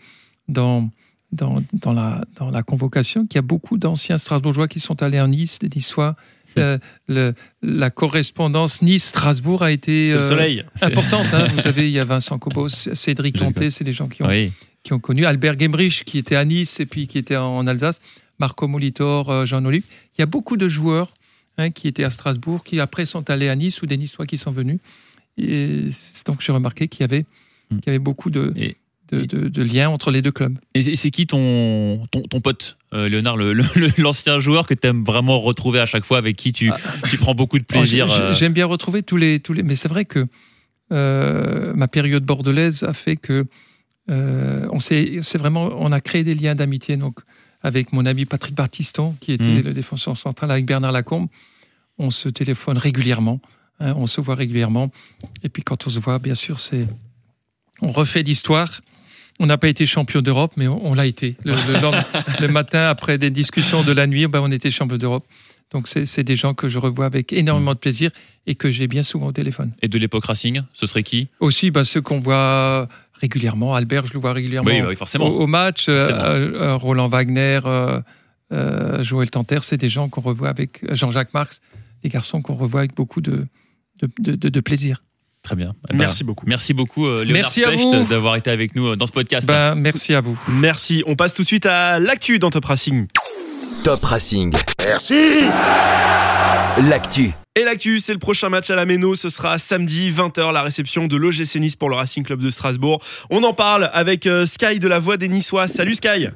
dans, dans, dans, la, dans la convocation qu'il y a beaucoup d'anciens Strasbourgeois qui sont allés en Nice, des Niçois. Euh, le- la correspondance Nice-Strasbourg a été euh, soleil. importante. hein. Vous savez, il y a Vincent Cobos, Cédric Conté, c'est des gens qui ont, Oui. qui ont connu. Albert Gemrich, qui était à Nice et puis qui était en Alsace. Marco Molitor, euh, Jean Olive. Il y a beaucoup de joueurs hein, qui étaient à Strasbourg, qui après sont allés à Nice ou des Niçois qui sont venus. Et c'est- donc j'ai remarqué qu'il y avait, Hmm. qu'il y avait beaucoup de, Et- de, de- de liens entre les deux clubs. Et c'est- qui ton, ton, ton pote, euh, Léonard, l'ancien joueur que tu aimes vraiment retrouver à chaque fois, avec qui tu, tu prends beaucoup de plaisir Oh, j'ai- euh, J'aime bien retrouver tous les, tous les. Mais c'est vrai que euh, ma période bordelaise a fait que euh, on c'est vraiment, on a créé des liens d'amitié. Donc avec mon ami Patrick Bartiston, qui était Mhm. le défenseur central, avec Bernard Lacombe, on se téléphone régulièrement, hein, on se voit régulièrement. Et puis quand on se voit, bien sûr, c'est on refait l'histoire. On n'a pas été champion d'Europe, mais on, on l'a été. Le, le lendemain- le matin, après des discussions de la nuit, ben, on était champion d'Europe. Donc c'est des gens que je revois avec énormément de plaisir et que j'ai bien souvent au téléphone. Et de l'époque Racing, ce serait qui? Aussi, ben, ceux qu'on voit régulièrement, Albert, je le vois régulièrement Oui, oui, forcément. au match, euh, euh, euh, Roland Wagner, euh, euh, Joël Tanter, c'est des gens qu'on revoit avec Jean-Jacques Marx, des garçons qu'on revoit avec beaucoup de, de, de- de- de plaisir. Très bien. Eh ben, Merci beaucoup. Merci beaucoup, euh, Léonard Merci à Specht, vous. d'avoir été avec nous euh, dans ce podcast. Ben, merci à vous. Merci. On passe tout de suite à l'actu dans Top Racing. Top Racing. Merci L'actu. Et l'actu, c'est le prochain match à la Méno. Ce sera samedi 20h, la réception de l'OGC Nice pour le Racing Club de Strasbourg. On en parle avec euh, Sky de la Voix des Niçois. Salut Sky.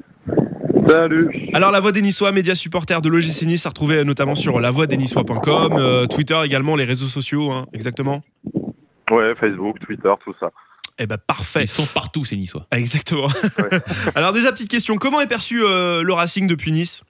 Salut Alors la Voix des Niçois, média supporter de l'OGC Nice, à retrouver notamment sur lavoixdesniçois.com, euh, Twitter également, les réseaux sociaux, hein, exactement. Ouais, Facebook, Twitter, tout ça. Eh ben parfait. Ils sont partout, ces Niçois. Exactement. Alors déjà petite question, comment est perçu euh, le Racing depuis Nice?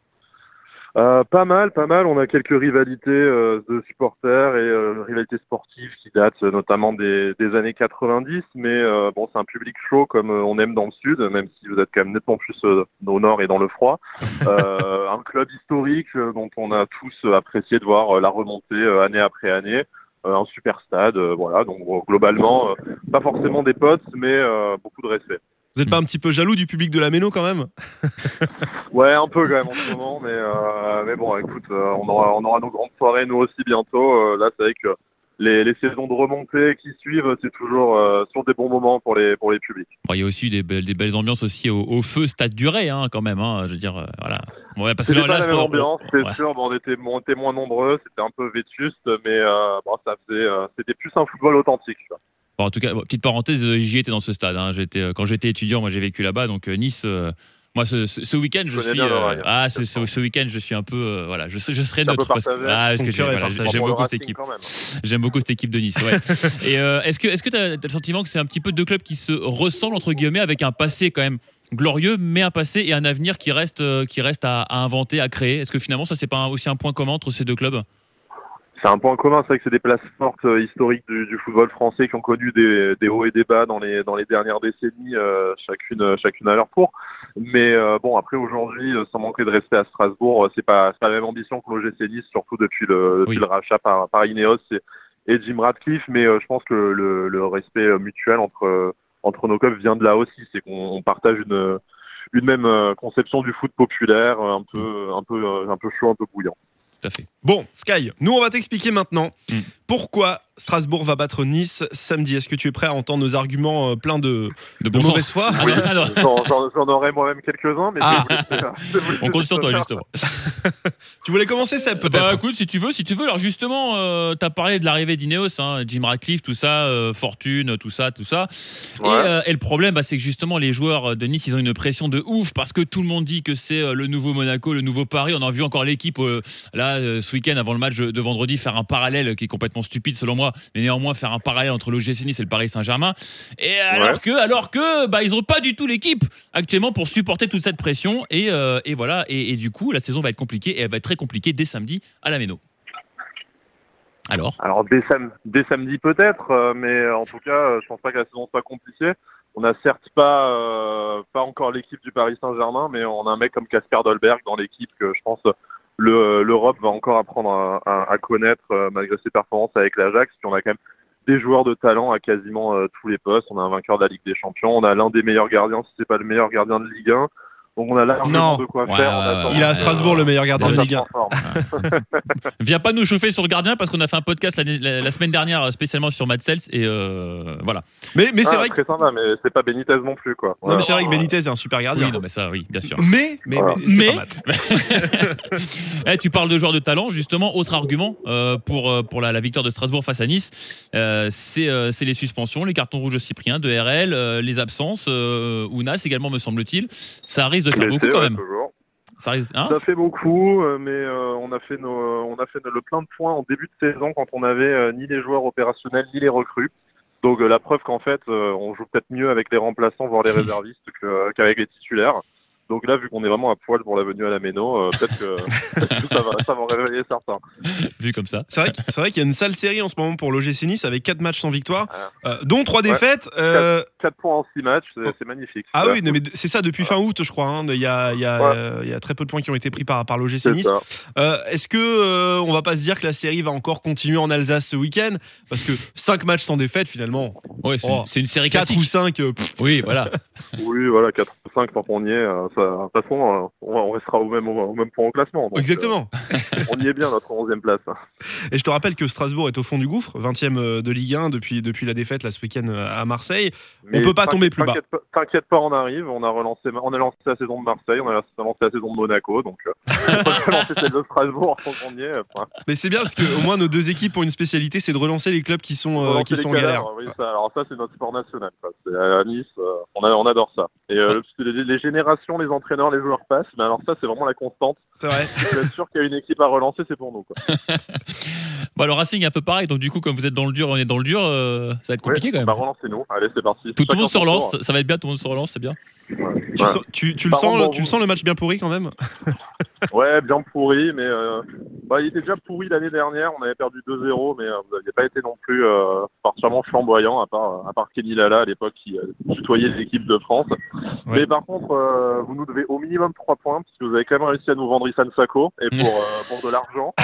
Euh, pas mal, pas mal. On a quelques rivalités euh, de supporters et euh, rivalités sportives qui datent euh, notamment des, des années 90. Mais euh, bon, c'est un public chaud comme euh, on aime dans le sud, même si vous êtes quand même nettement plus euh, au nord et dans le froid. Euh, un club historique euh, dont on a tous apprécié de voir euh, la remontée euh, année après année. Euh, un super stade, euh, voilà. Donc globalement, euh, pas forcément des potes, mais beaucoup de respect. Vous n'êtes pas un petit peu jaloux du public de la Méno quand même? Ouais, un peu quand même en ce moment, mais, euh, mais bon, écoute, euh, on, aura, on aura nos grandes soirées nous aussi bientôt. Euh, là, c'est vrai que les, les saisons de remontée qui suivent, c'est toujours euh, sur des bons moments pour les, pour les publics. Bon, il y a aussi des belles, des belles ambiances aussi au, au feu Stade du Ray, hein, quand même. hein, je veux dire, euh, voilà. Bon, ouais, parce que C'était là, pas la même ambiance, c'est ouais. sûr, bon, on, était, on était moins nombreux, c'était un peu vétuste, mais euh, bon, ça faisait, euh, c'était plus un football authentique. quoi. Bon, en tout cas, petite parenthèse, euh, j'y étais dans ce stade. hein. J'étais, quand j'étais étudiant, moi j'ai vécu là-bas, donc Nice. Moi, ce, ce- ce week-end, je suis. euh, ah, ce, ce- ce week-end, je suis un peu. euh, voilà, je, je serai neutre. peu parce ah, parce que voilà, partagé. j'aime beaucoup cette équipe. J'aime beaucoup cette équipe de Nice. Ouais. Et euh, est-ce que est-ce que tu as, le sentiment que c'est un petit peu deux clubs qui se ressemblent entre guillemets avec un passé quand même glorieux, mais un passé et un avenir qui reste, euh, qui reste à, à inventer, à créer? Est-ce que finalement, ça, c'est pas un- aussi un point commun entre ces deux clubs? C'est un point commun, c'est vrai que c'est des places fortes euh, historiques du, du football français qui ont connu des, des hauts et des bas dans les dans les dernières décennies, euh, chacune euh, chacune à leur tour. Mais euh, bon, après aujourd'hui, sans manquer de respect à Strasbourg, c'est pas pas la même ambition que l'OGC Nice, surtout depuis le depuis le rachat par par Ineos et, et Jim Radcliffe. Mais je pense que le, le respect mutuel entre entre nos clubs vient de là aussi, c'est qu'on on partage une une même conception du foot populaire, un peu un peu un peu chaud, un peu bouillant. Bon, Sky, nous on va t'expliquer maintenant Mm. Pourquoi Strasbourg va battre Nice samedi? Est-ce que tu es prêt à entendre nos arguments euh, pleins de, De de bon mauvaise sens. foi? Non. J'en- aurais moi-même quelques-uns, mais Ah. je je On compte sur toi, justement. Tu voulais commencer, Seb, peut-être? Bah écoute, si tu veux, si tu veux. Alors justement, euh, t'as parlé de l'arrivée d'Ineos, hein, Jim Radcliffe, tout ça, euh, Fortune, tout ça, tout ça. Et, euh, et le problème, bah, c'est que justement, les joueurs de Nice, ils ont une pression de ouf parce que tout le monde dit que c'est le nouveau Monaco, le nouveau Paris. On a vu encore l'équipe euh, là ce week-end avant le match de vendredi faire un parallèle qui est complètement stupide selon moi, mais néanmoins faire un parallèle entre l'OGC Nice et le Paris Saint-Germain. Et alors Ouais. que, alors que, bah ils ont pas du tout l'équipe actuellement pour supporter toute cette pression. Et, euh, et voilà. Et, et du coup, la saison va être compliquée et elle va être très compliquée dès samedi à la Méno. Alors? Alors dès, sam- dès samedi peut-être, euh, mais en tout cas, euh, je pense pas que la saison soit compliquée. On n'a certes pas euh, pas encore l'équipe du Paris Saint-Germain, mais on a un mec comme Casper Dolberg dans l'équipe que je pense le l'Europe va encore apprendre à, connaître euh, malgré ses performances avec l'Ajax. Puis on a quand même des joueurs de talent à quasiment euh, tous les postes. On a un vainqueur de la Ligue des Champions, on a l'un des meilleurs gardiens, si c'est pas le meilleur gardien de Ligue 1. Donc on a largement Non. de quoi Ouais, faire. ouais, ouais, Il a à Strasbourg le meilleur gardien de Ligue 1. prend forme. Viens pas nous chauffer sur le gardien parce qu'on a fait un podcast la, la semaine dernière euh, spécialement sur Matt Sells et euh, voilà. Mais, mais c'est Ah, vrai que, très sympa, mais c'est pas Benitez non plus quoi. non, mais c'est vrai que Benitez est un super gardien. Oui, non, mais ça, oui, bien sûr. Mais, mais, Voilà. mais. Eh, tu parles de joueurs de talent, justement. Autre argument euh, pour, pour la, la victoire de Strasbourg face à Nice, euh, c'est euh, les suspensions, les cartons rouges de Cyprien, de RL, euh, les absences, euh, Ounas également, me semble-t-il. Ça risque de faire Blessé, beaucoup quand ouais, même. toujours. Ça risque, hein Ça fait beaucoup, euh, mais euh, on a fait nos, on a fait le plein de points en début de saison quand on avait euh, ni les joueurs opérationnels ni les recrues. Donc euh, la preuve qu'en fait, euh, on joue peut-être mieux avec les remplaçants, voire les réservistes, qu'avec les titulaires. Donc là, vu qu'on est vraiment à poil pour la venue à la Méno, euh, peut-être que, ça, va, ça va en réveiller certains. Vu comme ça. C'est vrai, vrai qu'il y a une sale série en ce moment pour l'OGC Nice avec 4 matchs sans victoire, Ah. euh, dont 3 défaites. euh, 4 points en 6 matchs, c'est c'est magnifique. ah oui, non, mais c'est ça depuis fin août, je crois. hein. Il y, a, il y, a, Ouais. euh, il y a très peu de points qui ont été pris par, par l'OGC Nice. Euh, Est-ce que euh, on va pas se dire que la série va encore continuer en Alsace ce week-end? Parce que 5 matchs sans défaite, finalement, Ouais, c'est Oh. une, c'est une série 4 classique. ou 5, Oui, voilà. Oui, voilà, 4 ou 5 tant qu'on y est. euh, De toute façon, euh, on, on restera au même, au même point au classement. donc, exactement. euh, on y est bien, notre 11e place. Et je te rappelle que Strasbourg est au fond du gouffre, 20e euh, de Ligue 1 depuis, depuis la défaite là, ce week-end à Marseille. Mais peut pas tomber plus bas. T'inquiète pas, on arrive. On a relancé, on a lancé la saison de Marseille, on a lancé la saison de Monaco, donc on peut lancer celle de Strasbourg qu'on y est. Enfin, Mais c'est bien parce que au moins nos deux équipes ont une spécialité, c'est de relancer les clubs qui sont, euh, qui sont en galère. cadavres, oui, ça, alors ça, c'est notre sport national. quoi. À Nice, on, a- on adore ça. Et euh, les, les générations, les entraîneurs, les joueurs passent, mais alors ça, c'est vraiment la constante. C'est vrai. Je suis sûr qu'il y a une équipe à relancer, c'est pour nous. Quoi. Bon, alors Racing est un peu pareil, donc du coup, comme vous êtes dans le dur, on est dans le dur, euh, ça va être compliqué Ouais, quand même. Bah, relancez-nous. Allez, c'est parti. Tout, le monde se relance, tour. ça va être bien, tout le monde se relance, c'est bien. Tu, Ouais. sens- tu, tu le sens, le- tu le sens le match bien pourri quand même Ouais, bien pourri, mais euh, bah, il était déjà pourri l'année dernière. On avait perdu 2-0, mais euh, vous n'aviez pas été non plus euh, particulièrement flamboyant, à part, à part Kenny Lala à l'époque qui euh, tutoyait l'équipe de France. Mais par contre, euh, vous nous devez au minimum 3 points, parce que vous avez quand même réussi à nous vendre Issan Sako, et pour, euh, pour de l'argent.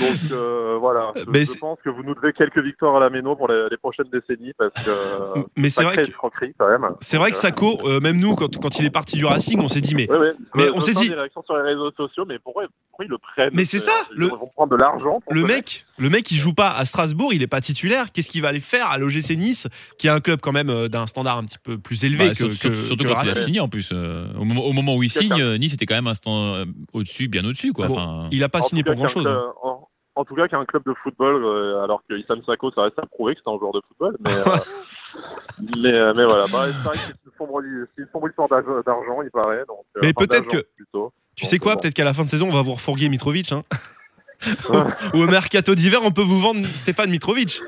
Donc euh, voilà, je, Mais je c'est- pense que vous nous devez quelques victoires à la Méno pour les, les prochaines décennies, parce que euh, Mais c'est ça vrai que quand même. c'est vrai que Sako, euh, même nous, quand, quand il est parti du Racing, on s'est dit mais Ouais, ouais. Mais Je- on s'est dit- des réactions sur les réseaux sociaux, mais pourquoi, pourquoi ils le prennent Mais c'est ça, Ils le- vont prendre de l'argent. pour le ce mec, le mec, il joue pas à Strasbourg, il est pas titulaire. Qu'est-ce qu'il va aller faire à l'OGC Nice, qui est un club quand même euh, d'un standard un petit peu plus élevé Bah, que, sur- sur- que- surtout que le quand il a signé en plus. euh, au, moment, au moment où il signe, ça. euh, Nice était quand même un stand euh, au-dessus, bien au-dessus. Quoi. Bon, Enfin, Il a pas signé pour grand chose. club- En, en tout cas, qu'il y a un club de football, euh, alors que Issam Sako, ça reste à prouver que c'est un joueur de football. Mais, euh, mais, euh, mais voilà, bah, c'est vrai que c'est une sombre, d'argent, il paraît. Donc, euh, Mais enfin, peut-être que- plutôt. Tu Bon, sais quoi bon. Peut-être qu'à la fin de saison, on va vous refourguer Mitrovic. Hein ou au mercato d'hiver, on peut vous vendre Stéphane Mitrovic.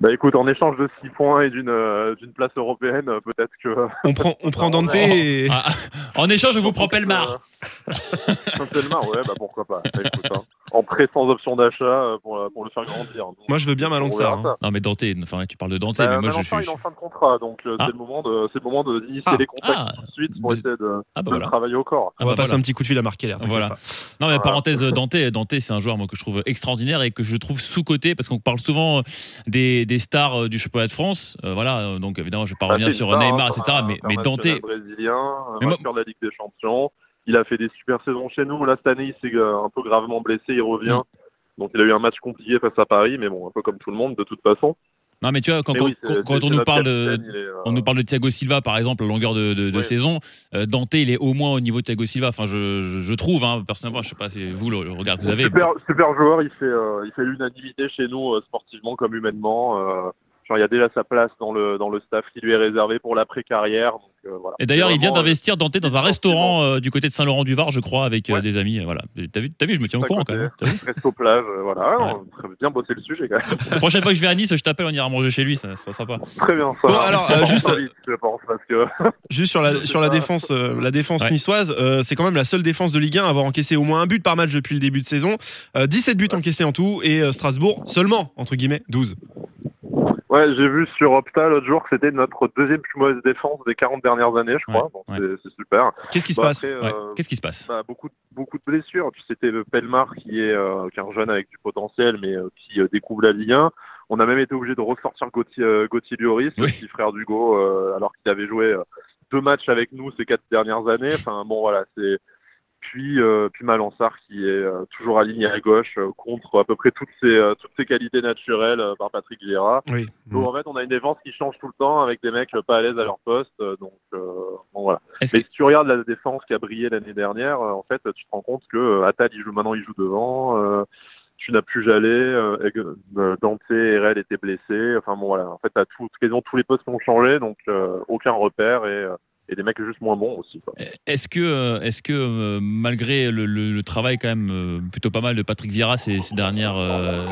Bah écoute, en échange de 6 points et d'une euh, d'une place européenne, euh, peut-être que. On prend, on prend Dante et... Ah, en échange, je vous prends Pelmar. Euh, Pelmar, ouais, bah pourquoi pas. Bah, écoute, hein. En prêt sans option d'achat euh, pour, euh, pour le faire grandir. Donc, Moi, je veux bien ça. hein. Non, mais Dante, enfin, tu parles de Dante, Bah, mais moi, je suis. il est en fin de contrat, donc euh, Ah. c'est le moment de c'est le moment de d'initier Ah. les contacts Ah. tout de suite pour De- essayer de, Ah, bah de voilà. travailler au corps. Ah, On va bah, passer voilà. un petit coup de fil à Marc Keller. t'inquiète Voilà. pas. Non, mais Voilà. parenthèse, Dante, Dante, c'est un joueur moi, que je trouve extraordinaire et que je trouve sous-coté parce qu'on parle souvent des, des stars du championnat de France. Euh, voilà, donc évidemment, je vais pas Ah, revenir sur star, Neymar, hein, etc. Mais, mais Dante, brésilien, vainqueur de la Ligue des Champions. Il a fait des super saisons chez nous. Là, cette année, il s'est euh, un peu gravement blessé. Il revient. Mm. Donc, il a eu un match compliqué face à Paris, mais bon, un peu comme tout le monde, de toute façon. non, mais tu vois, quand, oui, on nous parle de, capitaine, il est, on nous parle de Thiago Silva, par exemple, à longueur de, de- de Ouais. saison. Euh, Dante, il est au moins au niveau de Thiago Silva. Enfin, je, je, je trouve, hein, personnellement, je sais pas, c'est vous le, le regard que vous avez. Super, super joueur, il fait, euh, il fait l'unanimité chez nous, euh, sportivement comme humainement. Genre, il y a déjà sa place dans le, dans le staff qui lui est réservé pour l'après-carrière. euh, voilà. Et d'ailleurs, il vient d'investir Dante dans un restaurant euh, du côté de Saint-Laurent-du-Var, je crois, avec euh, Ouais. des amis. Voilà. T'as vu, t'as vu, je me tiens au courant quand même. Euh, Resto plage, euh, voilà. Ouais. On a très bien bossé le sujet, quand même. La prochaine fois que je vais à Nice, je t'appelle, on ira manger chez lui, ça, ça sera pas. Très bien, ça. Bon, va. alors, euh, juste- en vite, je pense, parce que Juste sur la, sur la défense, euh, la défense Ouais. niçoise, euh, c'est quand même la seule défense de Ligue 1 à avoir encaissé au moins un but par match depuis le début de saison. Euh, 17 buts encaissés en tout et euh, Strasbourg seulement, entre guillemets, 12. Ouais, j'ai vu sur Opta l'autre jour que c'était notre deuxième plus mauvaise défense des 40 dernières années, je crois. Ouais, donc ouais. c'est- super. Qu'est-ce qui se Bah, passe euh, Qu'est-ce qui se passe bah, beaucoup, de- beaucoup de blessures. C'était le Pelmar qui est, euh, qui est un jeune avec du potentiel, mais euh, qui euh, découvre la Ligue 1. On a même été obligé de ressortir Gauthier, euh, Gauthier Lloris, le Oui. petit frère d'Hugo, euh, alors qu'il avait joué euh, deux matchs avec nous ces quatre dernières années. Enfin bon, voilà, c'est puis euh, puis qui est euh, toujours aligné à gauche euh, contre à peu près toutes ses euh, toutes ses qualités naturelles par Patrick Vieira. Oui. Donc en fait, on a une défense qui change tout le temps avec des mecs pas à l'aise à leur poste. donc bon, voilà. Mais que- si tu regardes la défense qui a brillé l'année dernière, en fait, tu te rends compte que Attal il joue maintenant, il joue devant. tu n'as plus Jallet, euh, Dante et Red étaient blessés. Enfin bon voilà. En fait, tout, quasiment tous les postes qui ont changé, donc euh, aucun repère et, euh, et des mecs juste moins bons aussi. Quoi. Est-ce que, euh, est-ce que euh, malgré le, le- le travail quand même euh, plutôt pas mal de Patrick Vieira ces, ces dernières, euh,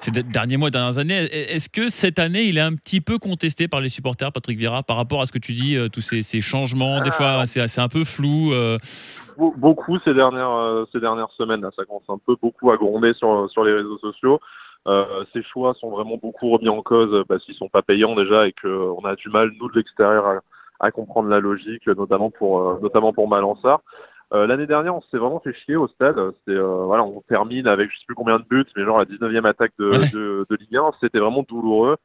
ces de- derniers mois, dernières années, est- est-ce que cette année il est un petit peu contesté par les supporters, Patrick Vieira, par rapport à ce que tu dis, tous ces, ces changements, des fois c'est c'est un peu flou. euh, Be- beaucoup ces dernières ces dernières semaines. Là, ça commence un peu beaucoup à gronder sur sur les réseaux sociaux. Euh, ces choix sont vraiment beaucoup remis en cause parce qu'ils sont pas payants déjà et qu'on a du mal nous de l'extérieur à, à comprendre la logique, notamment pour euh, notamment pour Malansar. Euh, L'année dernière, on s'est vraiment fait chier au stade. Euh, voilà, on termine avec je sais plus combien de buts, mais genre la 19e attaque de, Ouais. de, de Ligue 1. C'était vraiment douloureux.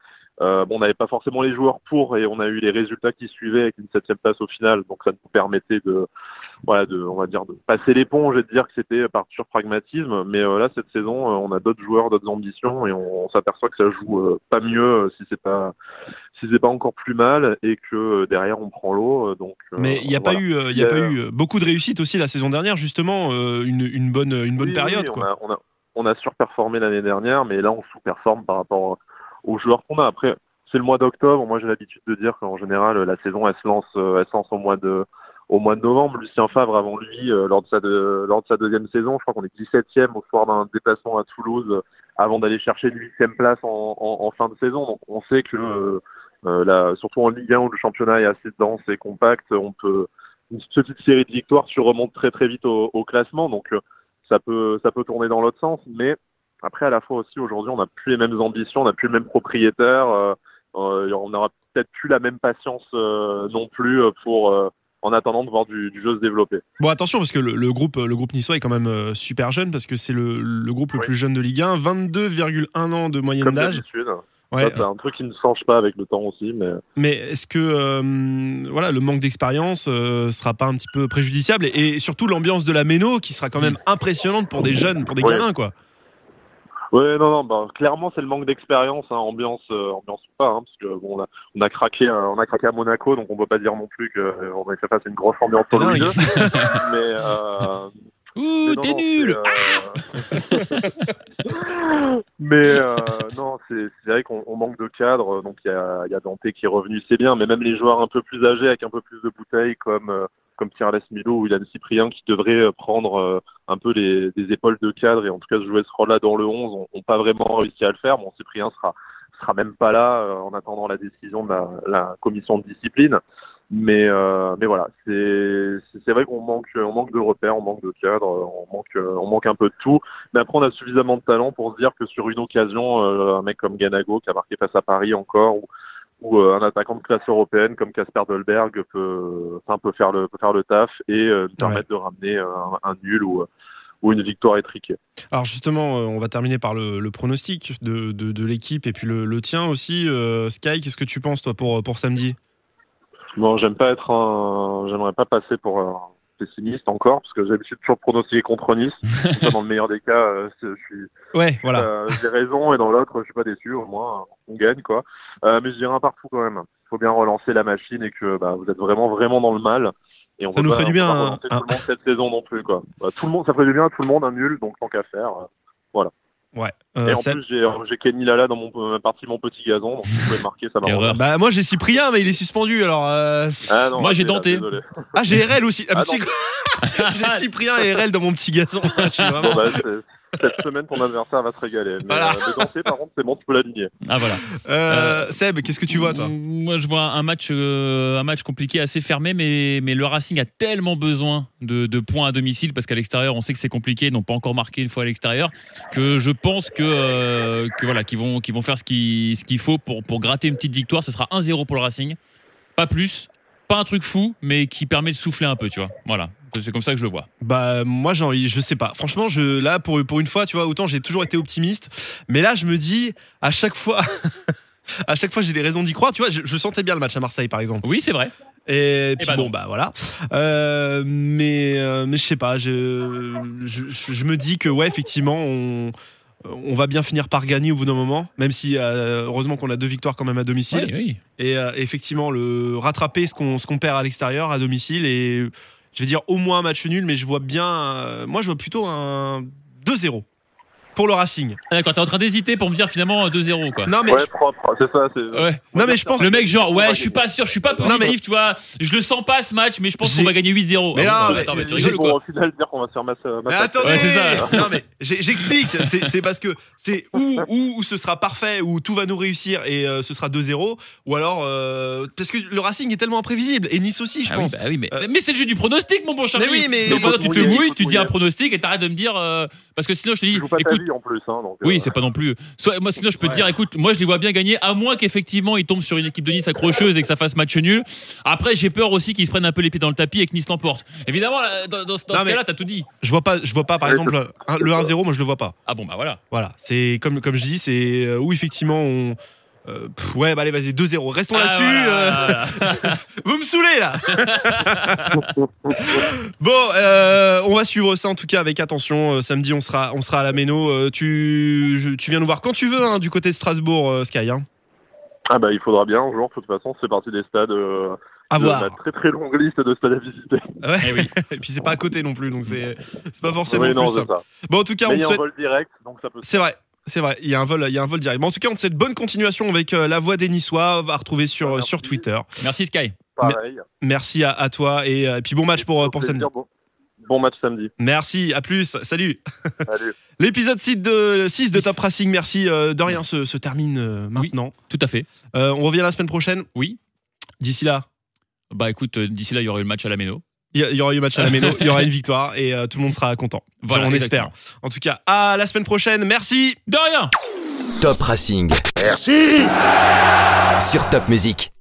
Euh, bon, on n'avait pas forcément les joueurs pour et on a eu les résultats qui suivaient avec une septième place au final, donc ça nous permettait de voilà, de, on va dire, de passer l'éponge et de dire que c'était par pur pragmatisme. Mais euh, là, cette saison, euh, on a d'autres joueurs, d'autres ambitions, et on, on s'aperçoit que ça joue pas mieux si c'est pas, si c'est pas encore plus mal, et que derrière on prend l'eau. donc, Mais il n'y a voilà. pas eu, il y a pas eu beaucoup de réussite aussi la saison dernière, justement, une, une bonne, une bonne Oui, période. oui, on, quoi. a, on, a, on a surperformé l'année dernière, mais là, on sous-performe par rapport aux joueurs qu'on a. Après, c'est le mois d'octobre. Moi, j'ai l'habitude de dire qu'en général, la saison, elle se lance, euh, elle se lance au mois de au mois de novembre. Lucien Favre, avant lui, euh, lors, de sa lors de sa deuxième saison, je crois qu'on est 17e au soir d'un déplacement à Toulouse, euh, avant d'aller chercher une huitième place en, fin de saison. Donc, on sait que, surtout en Ligue 1, où le championnat est assez dense et compact, on peut une petite série de victoires se remonte très très vite au, au classement. Donc, ça peut ça peut tourner dans l'autre sens, mais après à la fois aussi aujourd'hui on n'a plus les mêmes ambitions, on n'a plus le même propriétaire, euh, euh, on n'aura peut-être plus la même patience euh, non plus pour en attendant de voir du, du jeu se développer. Bon, attention, parce que le, le groupe, le groupe niçois est quand même super jeune, parce que c'est le, le groupe le Oui. plus jeune de Ligue 1, 22,1 ans de moyenne Comme d'âge. Ouais, c'est un truc qui ne change pas avec le temps aussi, mais Mais est-ce que euh, voilà, le manque d'expérience euh, sera pas un petit peu préjudiciable? Et, et surtout l'ambiance de la Méno qui sera quand même impressionnante pour des jeunes, pour des gamins quoi. Ouais non non bah, clairement c'est le manque d'expérience, hein, ambiance euh, ambiance ou pas, hein, parce que bon on a, on a craqué euh, on a craqué à Monaco donc on peut pas dire non plus qu'on va faire une grosse ambiance T'es sur le jeu, mais euh, Ouh, t'es nul euh, Mais euh, non, c'est vrai qu'on on manque de cadre. Donc il y a, y a Dante qui est revenu, c'est bien, mais même les joueurs un peu plus âgés avec un peu plus de bouteilles comme euh, comme Pierre Milo ou Yann Cyprien qui devraient prendre un peu les, épaules de cadre et en tout cas jouer ce rôle-là dans le 11 n'ont pas vraiment réussi à le faire. Bon, Cyprien sera sera même pas là en attendant la décision de la, commission de discipline. Mais, euh, voilà, c'est vrai qu'on manque, de repères, on manque de cadres, on manque, un peu de tout. Mais après, on a suffisamment de talent pour se dire que sur une occasion, euh, un mec comme Ganago qui a marqué face à Paris encore, ou euh, un attaquant de classe européenne comme Casper Dolberg peut, enfin, peut faire le, peut faire le taf et nous permettre de ramener un, nul ou ou une victoire étriquée. Alors justement, on va terminer par le, pronostic de, de, de l'équipe et puis le, le tien aussi. Sky, qu'est-ce que tu penses toi pour, pour samedi? Bon, j'aime pas être un, j'aimerais pas passer pour un pessimiste encore, parce que j'ai l'habitude toujours pronostiquer contre Nice. dans le meilleur des cas, euh, je suis, ouais, voilà. Euh, j'ai raison, et dans l'autre, je suis pas déçu. Au moins, on gagne, quoi. Euh, mais je dirais un partout quand même. Il faut bien relancer la machine et que bah, vous êtes vraiment, vraiment dans le mal. Et on ça nous fait du bien. Hein, tout le monde cette saison non plus, quoi. Bah, tout le monde, ça ferait du bien à tout le monde, un nul, donc tant qu'à faire. Ouais. Euh, et en plus, j'ai Kenny Lala dans mon ma partie mon petit gazon, donc vous pouvez marquer, ça va. Bah moi j'ai Cyprien, mais il est suspendu, alors. Euh... Ah, non, moi j'ai denté. ah j'ai RL aussi. Ah, ah j'ai Cyprien et RL dans mon petit gazon. Je suis vraiment... bah, cette semaine, ton adversaire va se régaler. Mais voilà. euh, par contre, c'est bon, tu peux l'aligner. Ah voilà. Euh, Seb, qu'est-ce que tu vois, toi? Moi, je vois un match, euh, un match compliqué, assez fermé, mais, mais le Racing a tellement besoin de, de points à domicile parce qu'à l'extérieur, on sait que c'est compliqué, ils n'ont pas encore marqué une fois à l'extérieur, que je pense que, euh, que voilà, qu'ils vont, qu'ils vont faire ce qu'il ce qu'il faut pour, pour gratter une petite victoire. Ce sera 1-0 pour le Racing, pas plus. Pas un truc fou, mais qui permet de souffler un peu, tu vois. Voilà. C'est comme ça que je le vois. Bah moi j'ai envie, je sais pas. Franchement, je là pour pour une fois, tu vois, autant j'ai toujours été optimiste, mais là je me dis à chaque fois à chaque fois j'ai des raisons d'y croire, tu vois, je, sentais bien le match à Marseille par exemple. Oui, c'est vrai. Et, puis bah bon, bah voilà. Euh, mais euh, mais je sais pas, je, je, me dis que ouais, effectivement, on, on va bien finir par gagner au bout d'un moment, même si euh, heureusement qu'on a deux victoires quand même à domicile. Oui, Et effectivement, le rattraper ce qu'on ce qu'on perd à l'extérieur à domicile et je vais dire au moins un match nul, mais je vois bien. Euh, moi, je vois plutôt un 2-0 pour le Racing. Ah, D'accord, t'es en train d'hésiter pour me dire finalement 2-0 quoi. Non mais ouais, propre, c'est ça. Ouais. Non mais je pense le mec genre ouais, je suis pas sûr, je suis pas positif, mais... tu vois, je le sens pas ce match, mais je pense qu'on va gagner 8-0. Mais là, mais, attends, mais tu rigoles quoi Au final, dire qu'on va se faire ma, mais attendez, ouais, c'est ça. non mais j'explique, c'est parce que c'est où, où, où ce sera parfait, où tout va nous réussir et euh, ce sera 2-0, ou alors euh, parce que le Racing est tellement imprévisible et Nice aussi, je ah pense. Oui, bah oui, mais, euh, mais c'est le jeu du pronostic, mon bon Charlie. Mais oui, mais donc tu te mouilles, tu dis un pronostic et t'arrêtes de me dire parce que sinon je te dis, écoute, en plus, hein, oui, c'est pas non plus. Soit, moi, sinon, je peux te dire, écoute, moi, je les vois bien gagner, à moins qu'effectivement, ils tombent sur une équipe de Nice accrocheuse et que ça fasse match nul. Après, j'ai peur aussi qu'ils se prennent un peu les pieds dans le tapis et que Nice l'emporte. Évidemment, dans, dans, ce cas-là, t'as tout dit. Je vois pas, je vois pas, par exemple, le 1-0, moi, je le vois pas. Ah bon, bah voilà. Voilà, c'est comme, comme je dis, c'est euh, où effectivement on euh, ouais, bah allez, vas-y, 2-0. Restons ah, là-dessus. Euh. Vous me saoulez là. bon, euh, on va suivre ça en tout cas avec attention. samedi, on sera, on sera à la Méno. tu, tu viens nous voir quand tu veux hein, du côté de Strasbourg, Sky. Hein. Ah bah il faudra bien un jour. De toute façon, c'est parti des stades. À de voir. très très longue liste de stades à visiter. Ouais. Et, eh oui. Et puis c'est pas à côté non plus, donc c'est pas forcément oui, non, plus ça. Bon, en tout cas, Mais on y vol direct, donc ça peut. C'est vrai. C'est vrai, il y a un vol, il y a un vol direct. en tout cas, on te souhaite bonne continuation avec euh, la voix des Niçois, va retrouver sur, sur Twitter. Merci Sky. Pareil. Merci à, toi et, euh, puis bon match pour, pour samedi. Bon. match samedi. Merci, à plus, salut. Salut. L'épisode 6 de, 6 de Top Racing, merci euh, de rien, se, termine maintenant. tout à fait. on revient la semaine prochaine Oui. D'ici là Bah écoute, d'ici là, il y aura eu le match à la Méno. Il y, aura eu match à la Méno, il y aura une victoire et tout le monde sera content. Voilà, on espère. En tout cas, à la semaine prochaine. Merci. De rien. Top Racing. Merci. Sur Top Music.